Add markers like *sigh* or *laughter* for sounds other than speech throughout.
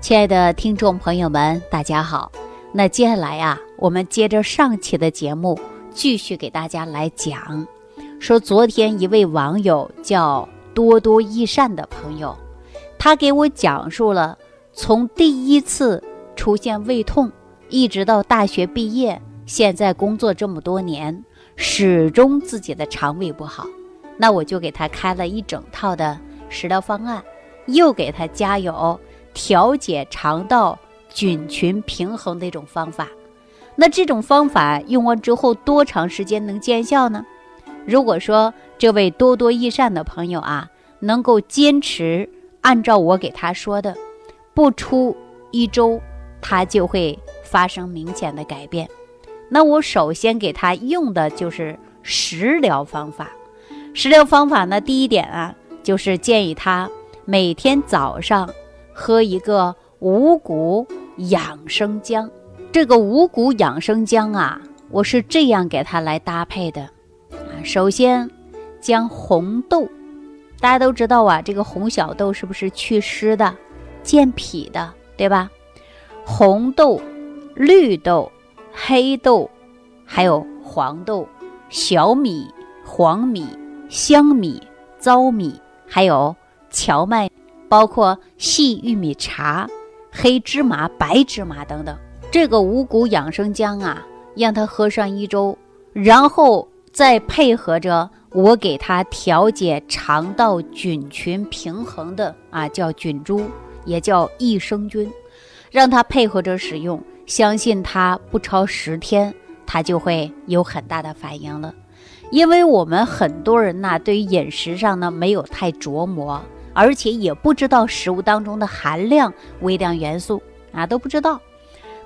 亲爱的听众朋友们，大家好。那接下来呀，我们接着上期的节目，继续给大家来讲。说昨天一位网友叫多多益善的朋友，他给我讲述了从第一次出现胃痛，一直到大学毕业，现在工作这么多年，始终自己的肠胃不好。那我就给他开了一整套的食疗方案，又给他加油。调节肠道菌群平衡的一种方法，那这种方法用完之后多长时间能见效呢？如果说这位多多益善的朋友啊，能够坚持按照我给他说的，不出一周，他就会发生明显的改变。那我首先给他用的就是食疗方法。食疗方法呢，第一点啊，就是建议他每天早上。喝一个五谷养生姜，这个五谷养生姜啊，我是这样给它来搭配的啊。首先，将红豆，大家都知道啊，这个红小豆是不是祛湿的、健脾的，对吧？红豆、绿豆、黑豆，还有黄豆、小米、黄米、香米、糙米，还有荞麦。包括细玉米茶、黑芝麻、白芝麻等等，这个五谷养生姜啊，让他喝上一周，然后再配合着我给他调节肠道菌群平衡的啊，叫菌株，也叫益生菌，让他配合着使用，相信他不超十天，他就会有很大的反应了。因为我们很多人呐，对于饮食上呢，没有太琢磨。而且也不知道食物当中的含量微量元素啊都不知道。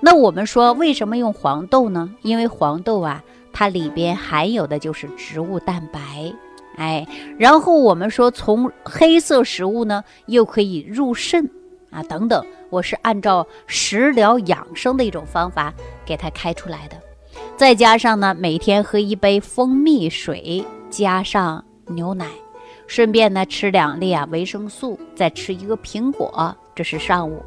那我们说为什么用黄豆呢？因为黄豆啊，它里边含有的就是植物蛋白，哎，然后我们说从黑色食物呢又可以入肾啊等等。我是按照食疗养生的一种方法给它开出来的，再加上呢每天喝一杯蜂蜜水，加上牛奶。顺便呢，吃两粒啊维生素，再吃一个苹果，这是上午。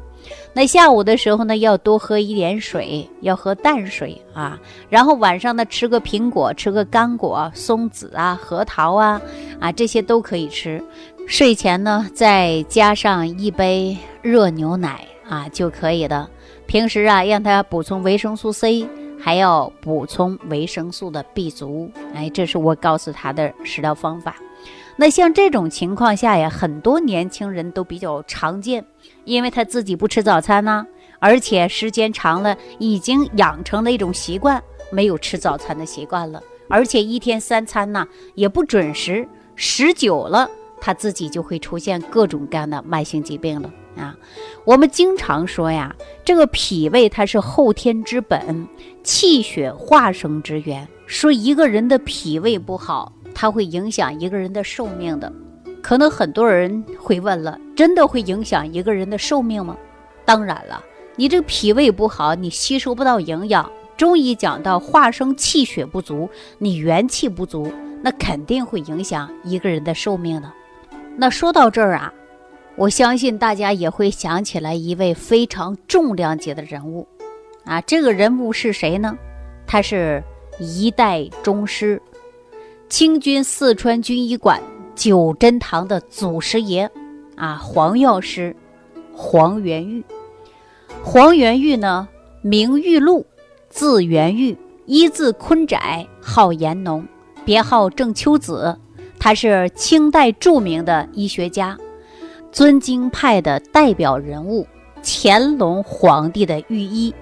那下午的时候呢，要多喝一点水，要喝淡水啊。然后晚上呢，吃个苹果，吃个干果，松子啊、核桃啊，啊这些都可以吃。睡前呢，再加上一杯热牛奶啊就可以的。平时啊，让他补充维生素 C，还要补充维生素的 B 族。哎，这是我告诉他的食疗方法。那像这种情况下呀，很多年轻人都比较常见，因为他自己不吃早餐呢，而且时间长了，已经养成了一种习惯，没有吃早餐的习惯了，而且一天三餐呢也不准时，时久了，他自己就会出现各种各样的慢性疾病了啊。我们经常说呀，这个脾胃它是后天之本，气血化生之源，说一个人的脾胃不好。它会影响一个人的寿命的，可能很多人会问了：真的会影响一个人的寿命吗？当然了，你这脾胃不好，你吸收不到营养。中医讲到化生气血不足，你元气不足，那肯定会影响一个人的寿命的。那说到这儿啊，我相信大家也会想起来一位非常重量级的人物啊，这个人物是谁呢？他是一代宗师。清军四川军医馆九珍堂的祖师爷，啊，黄药师黄元玉。黄元玉呢，名玉露，字元玉，一字坤窄，号延农，别号郑秋子。他是清代著名的医学家，尊经派的代表人物，乾隆皇帝的御医。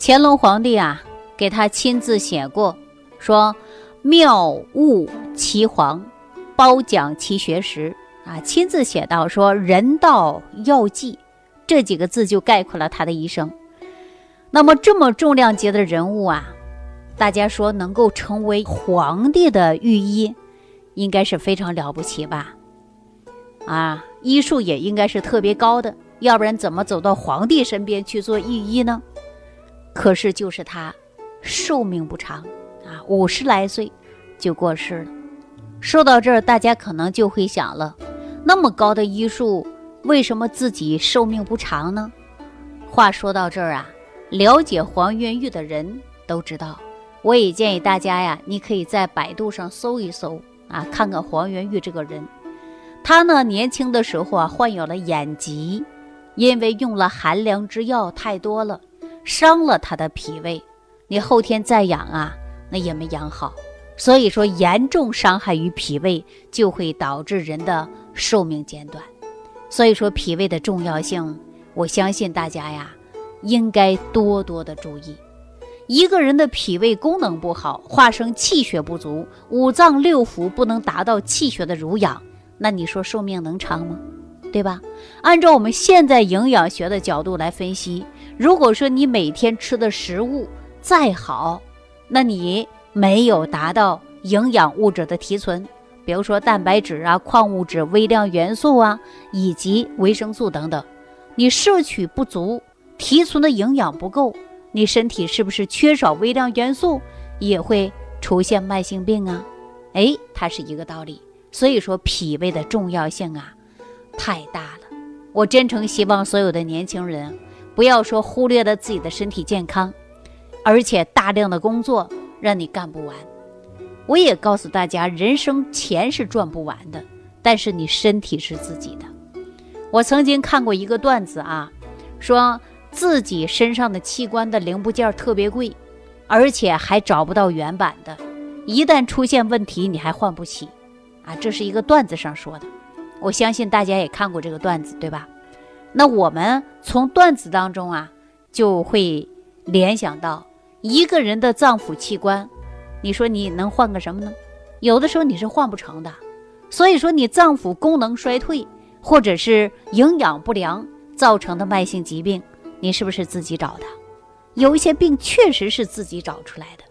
乾隆皇帝啊，给他亲自写过，说。妙悟其黄，褒奖其学识啊，亲自写到说“人道药剂”这几个字就概括了他的一生。那么这么重量级的人物啊，大家说能够成为皇帝的御医，应该是非常了不起吧？啊，医术也应该是特别高的，要不然怎么走到皇帝身边去做御医呢？可是就是他寿命不长。啊，五十来岁就过世了。说到这儿，大家可能就会想了：那么高的医术，为什么自己寿命不长呢？话说到这儿啊，了解黄元玉的人都知道。我也建议大家呀，你可以在百度上搜一搜啊，看看黄元玉这个人。他呢，年轻的时候啊，患有了眼疾，因为用了寒凉之药太多了，伤了他的脾胃。你后天再养啊，那也没养好。所以说，严重伤害于脾胃，就会导致人的寿命减短。所以说，脾胃的重要性，我相信大家呀，应该多多的注意。一个人的脾胃功能不好，化生气血不足，五脏六腑不能达到气血的濡养，那你说寿命能长吗？对吧？按照我们现在营养学的角度来分析，如果说你每天吃的食物再好，那你没有达到营养物质的提纯，比如说蛋白质啊、矿物质、微量元素啊，以及维生素等等，你摄取不足，提存的营养不够。你身体是不是缺少微量元素，也会出现慢性病啊？哎，它是一个道理。所以说，脾胃的重要性啊，太大了。我真诚希望所有的年轻人，不要说忽略了自己的身体健康，而且大量的工作让你干不完。我也告诉大家，人生钱是赚不完的，但是你身体是自己的。我曾经看过一个段子啊，说。自己身上的器官的零部件特别贵，而且还找不到原版的，一旦出现问题，你还换不起，啊，这是一个段子上说的，我相信大家也看过这个段子，对吧？那我们从段子当中啊，就会联想到一个人的脏腑器官，你说你能换个什么呢？有的时候你是换不成的，所以说你脏腑功能衰退，或者是营养不良造成的慢性疾病。你是不是自己找的？有一些病确实是自己找出来的。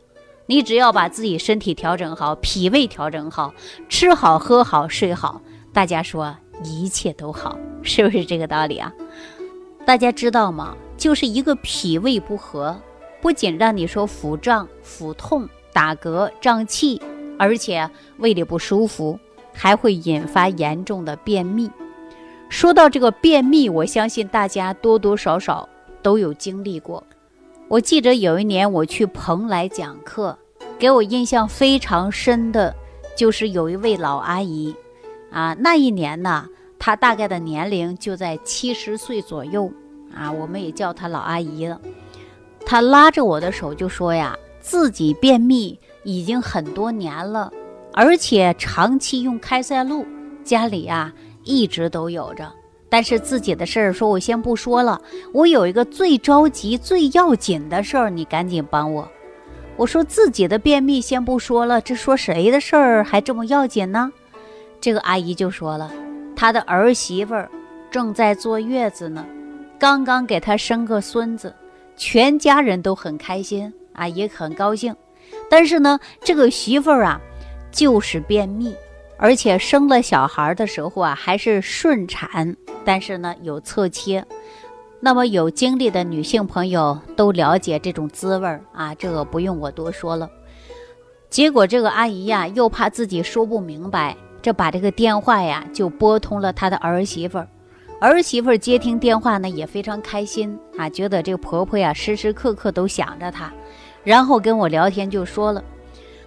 你只要把自己身体调整好，脾胃调整好，吃好喝好睡好，大家说一切都好，是不是这个道理啊？大家知道吗？就是一个脾胃不和，不仅让你说腹胀、腹痛、打嗝、胀气，而且胃里不舒服，还会引发严重的便秘。说到这个便秘，我相信大家多多少少。都有经历过。我记得有一年我去蓬莱讲课，给我印象非常深的，就是有一位老阿姨，啊，那一年呢，她大概的年龄就在七十岁左右，啊，我们也叫她老阿姨了。她拉着我的手就说呀，自己便秘已经很多年了，而且长期用开塞露，家里呀一直都有着。但是自己的事儿，说我先不说了。我有一个最着急、最要紧的事儿，你赶紧帮我。我说自己的便秘先不说了，这说谁的事儿还这么要紧呢？这个阿姨就说了，她的儿媳妇儿正在坐月子呢，刚刚给她生个孙子，全家人都很开心啊，也很高兴。但是呢，这个媳妇儿啊，就是便秘。而且生了小孩的时候啊，还是顺产，但是呢有侧切。那么有经历的女性朋友都了解这种滋味儿啊，这个不用我多说了。结果这个阿姨呀，又怕自己说不明白，这把这个电话呀就拨通了她的儿媳妇儿。儿媳妇接听电话呢，也非常开心啊，觉得这个婆婆呀时时刻刻都想着她，然后跟我聊天就说了。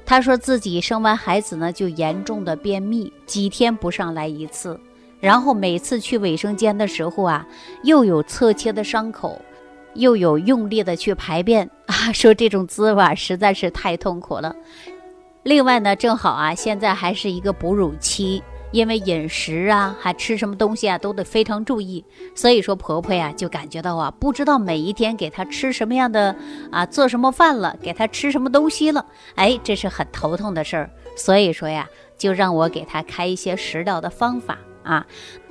她说自己生完孩子呢，就严重的便秘，几天不上来一次，然后每次去卫生间的时候啊，又有侧切的伤口，又有用力的去排便 *laughs* 啊，说这种滋味实在是太痛苦了。另外呢，正好啊，现在还是一个哺乳期。因为饮食啊，还吃什么东西啊，都得非常注意。所以说婆婆呀，就感觉到啊，不知道每一天给她吃什么样的啊，做什么饭了，给她吃什么东西了，哎，这是很头痛的事儿。所以说呀，就让我给她开一些食疗的方法啊。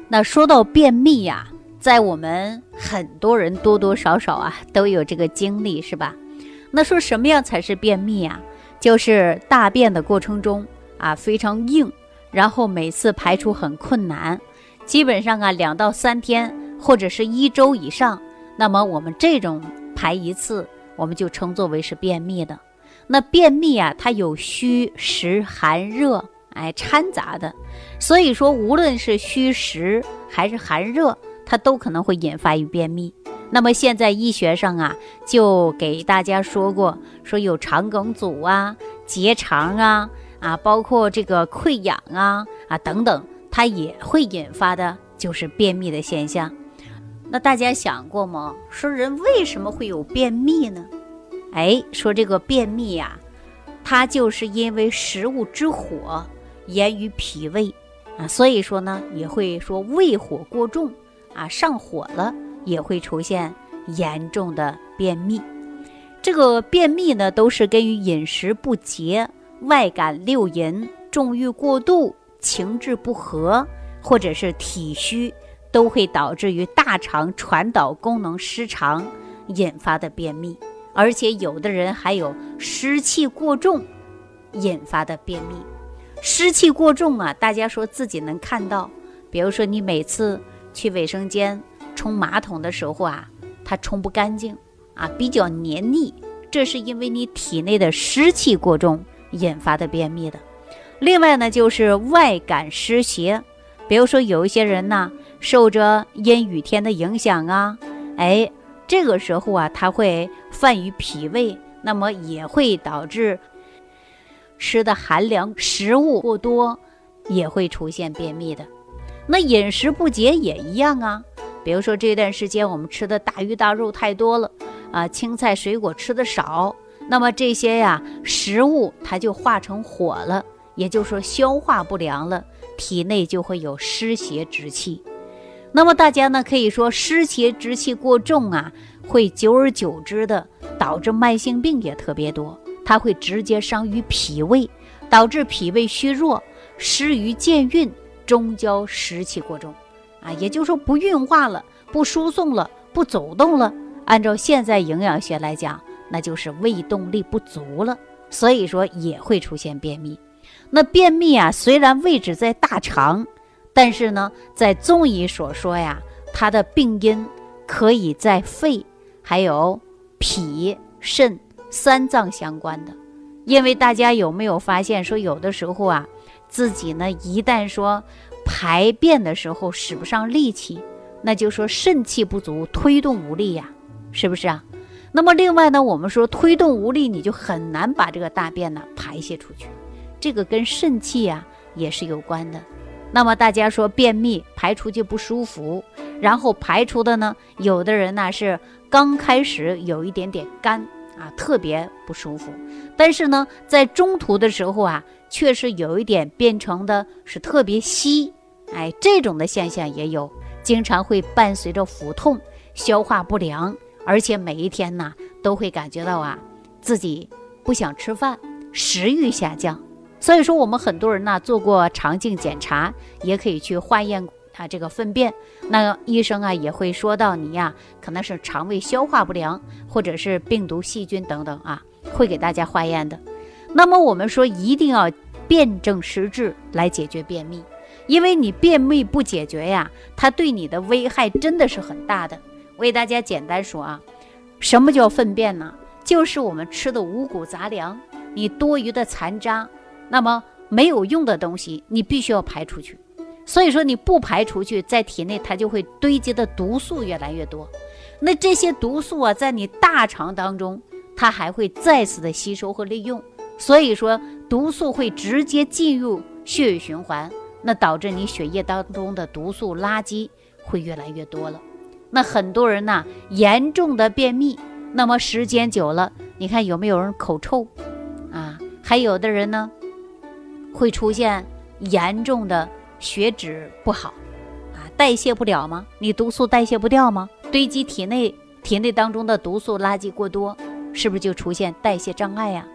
那说到便秘呀，在我们很多人多多少少啊都有这个经历，是吧？那说什么样才是便秘啊？就是大便的过程中啊，非常硬。然后每次排出很困难，基本上啊两到三天或者是一周以上，那么我们这种排一次，我们就称作为是便秘的。那便秘啊，它有虚实寒热哎掺杂的，所以说无论是虚实还是寒热，它都可能会引发于便秘。那么现在医学上啊，就给大家说过，说有肠梗阻啊、结肠啊啊，包括这个溃疡啊啊等等，它也会引发的就是便秘的现象。那大家想过吗？说人为什么会有便秘呢？哎，说这个便秘呀，它就是因为食物之火炎于脾胃啊，所以说呢，也会说胃火过重啊，上火了。也会出现严重的便秘，这个便秘呢，都是根于饮食不节、外感六淫、重欲过度、情志不和，或者是体虚，都会导致于大肠传导功能失常引发的便秘。而且有的人还有湿气过重引发的便秘。湿气过重啊，大家说自己能看到，比如说你每次去卫生间。冲马桶的时候啊，它冲不干净啊，比较黏腻，这是因为你体内的湿气过重引发的便秘的。另外呢，就是外感湿邪，比如说有一些人呢，受着阴雨天的影响啊，哎，这个时候啊，他会犯于脾胃，那么也会导致吃的寒凉食物过多，也会出现便秘的。那饮食不节也一样啊。比如说这段时间我们吃的大鱼大肉太多了啊，青菜水果吃的少，那么这些呀食物它就化成火了，也就是说消化不良了，体内就会有湿邪之气。那么大家呢可以说湿邪之气过重啊，会久而久之的导致慢性病也特别多，它会直接伤于脾胃，导致脾胃虚弱，湿于健运，中焦湿气过重。啊，也就是说不运化了，不输送了，不走动了。按照现在营养学来讲，那就是胃动力不足了，所以说也会出现便秘。那便秘啊，虽然位置在大肠，但是呢，在中医所说呀，它的病因可以在肺、还有脾、肾三脏相关的。因为大家有没有发现，说有的时候啊，自己呢一旦说。排便的时候使不上力气，那就说肾气不足，推动无力呀，是不是啊？那么另外呢，我们说推动无力，你就很难把这个大便呢排泄出去，这个跟肾气呀也是有关的。那么大家说便秘排出去不舒服，然后排出的呢，有的人呢是刚开始有一点点干啊，特别不舒服，但是呢在中途的时候啊，确实有一点变成的是特别稀。哎，这种的现象也有，经常会伴随着腹痛、消化不良，而且每一天呢都会感觉到啊自己不想吃饭，食欲下降。所以说，我们很多人呢做过肠镜检查，也可以去化验啊这个粪便。那医生啊也会说到你呀可能是肠胃消化不良，或者是病毒、细菌等等啊，会给大家化验的。那么我们说一定要辨证施治来解决便秘。因为你便秘不解决呀，它对你的危害真的是很大的。我给大家简单说啊，什么叫粪便呢？就是我们吃的五谷杂粮，你多余的残渣，那么没有用的东西，你必须要排出去。所以说你不排出去，在体内它就会堆积的毒素越来越多。那这些毒素啊，在你大肠当中，它还会再次的吸收和利用。所以说毒素会直接进入血液循环。那导致你血液当中的毒素垃圾会越来越多了。那很多人呢，严重的便秘，那么时间久了，你看有没有人口臭啊？还有的人呢，会出现严重的血脂不好啊，代谢不了吗？你毒素代谢不掉吗？堆积体内，体内当中的毒素垃圾过多，是不是就出现代谢障碍呀？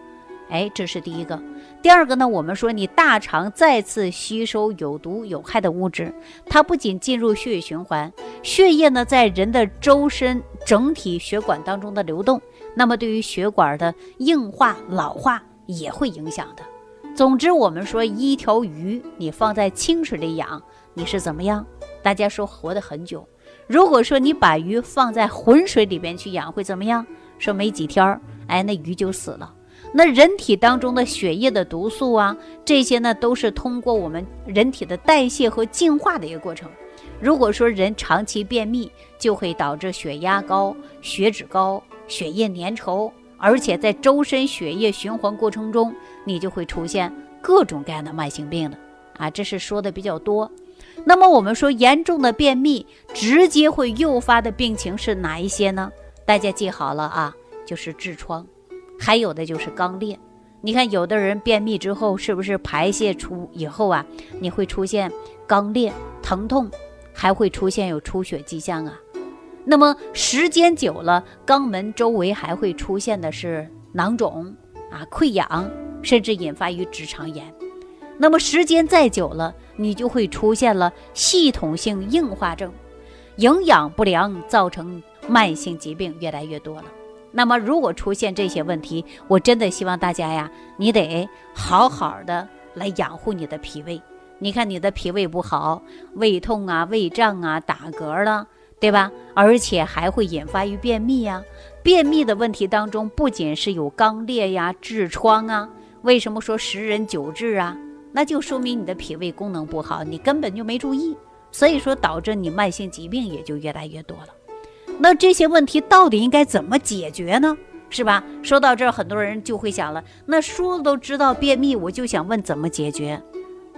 哎，这是第一个。第二个呢，我们说你大肠再次吸收有毒有害的物质，它不仅进入血液循环，血液呢在人的周身整体血管当中的流动，那么对于血管的硬化老化也会影响的。总之，我们说一条鱼你放在清水里养，你是怎么样？大家说活得很久。如果说你把鱼放在浑水里边去养，会怎么样？说没几天儿，哎，那鱼就死了。那人体当中的血液的毒素啊，这些呢都是通过我们人体的代谢和净化的一个过程。如果说人长期便秘，就会导致血压高、血脂高、血液粘稠，而且在周身血液循环过程中，你就会出现各种各样的慢性病了啊！这是说的比较多。那么我们说严重的便秘直接会诱发的病情是哪一些呢？大家记好了啊，就是痔疮，还有的就是肛裂。你看有的人便秘之后，是不是排泄出以后啊，你会出现肛裂、疼痛，还会出现有出血迹象啊？那么时间久了，肛门周围还会出现的是囊肿啊、溃疡，甚至引发于直肠炎。那么时间再久了，你就会出现了系统性硬化症，营养不良造成慢性疾病越来越多了。那么如果出现这些问题，我真的希望大家呀，你得好好的来养护你的脾胃。你看你的脾胃不好，胃痛啊、胃胀啊、打嗝了，对吧？而且还会引发于便秘呀。便秘的问题当中，不仅是有肛裂呀、痔疮啊，为什么说十人九痔啊？那就说明你的脾胃功能不好，你根本就没注意，所以说导致你慢性疾病也就越来越多了。那这些问题到底应该怎么解决呢？是吧？说到这儿，很多人就会想了，那说都知道便秘，我就想问怎么解决。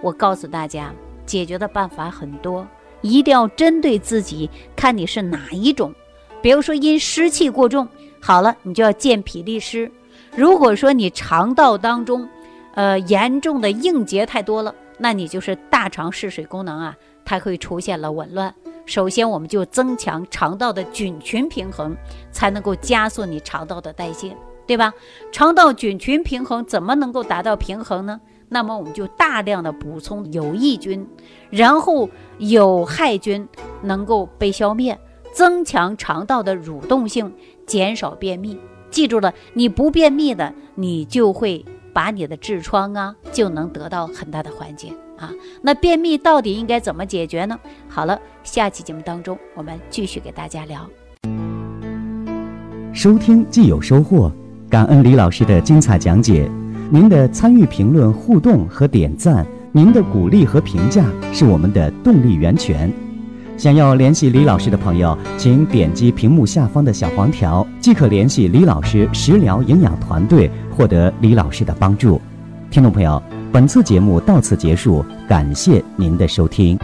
我告诉大家，解决的办法很多，一定要针对自己，看你是哪一种。比如说因湿气过重，好了，你就要健脾利湿。如果说你肠道当中，呃，严重的硬结太多了，那你就是大肠嗜水功能啊，它会出现了紊乱。首先，我们就增强肠道的菌群平衡，才能够加速你肠道的代谢，对吧？肠道菌群平衡怎么能够达到平衡呢？那么我们就大量的补充有益菌，然后有害菌能够被消灭，增强肠道的蠕动性，减少便秘。记住了，你不便秘的，你就会。把你的痔疮啊，就能得到很大的缓解啊。那便秘到底应该怎么解决呢？好了，下期节目当中我们继续给大家聊。收听既有收获，感恩李老师的精彩讲解。您的参与、评论、互动和点赞，您的鼓励和评价是我们的动力源泉。想要联系李老师的朋友，请点击屏幕下方的小黄条，即可联系李老师食疗营养团队，获得李老师的帮助。听众朋友，本次节目到此结束，感谢您的收听。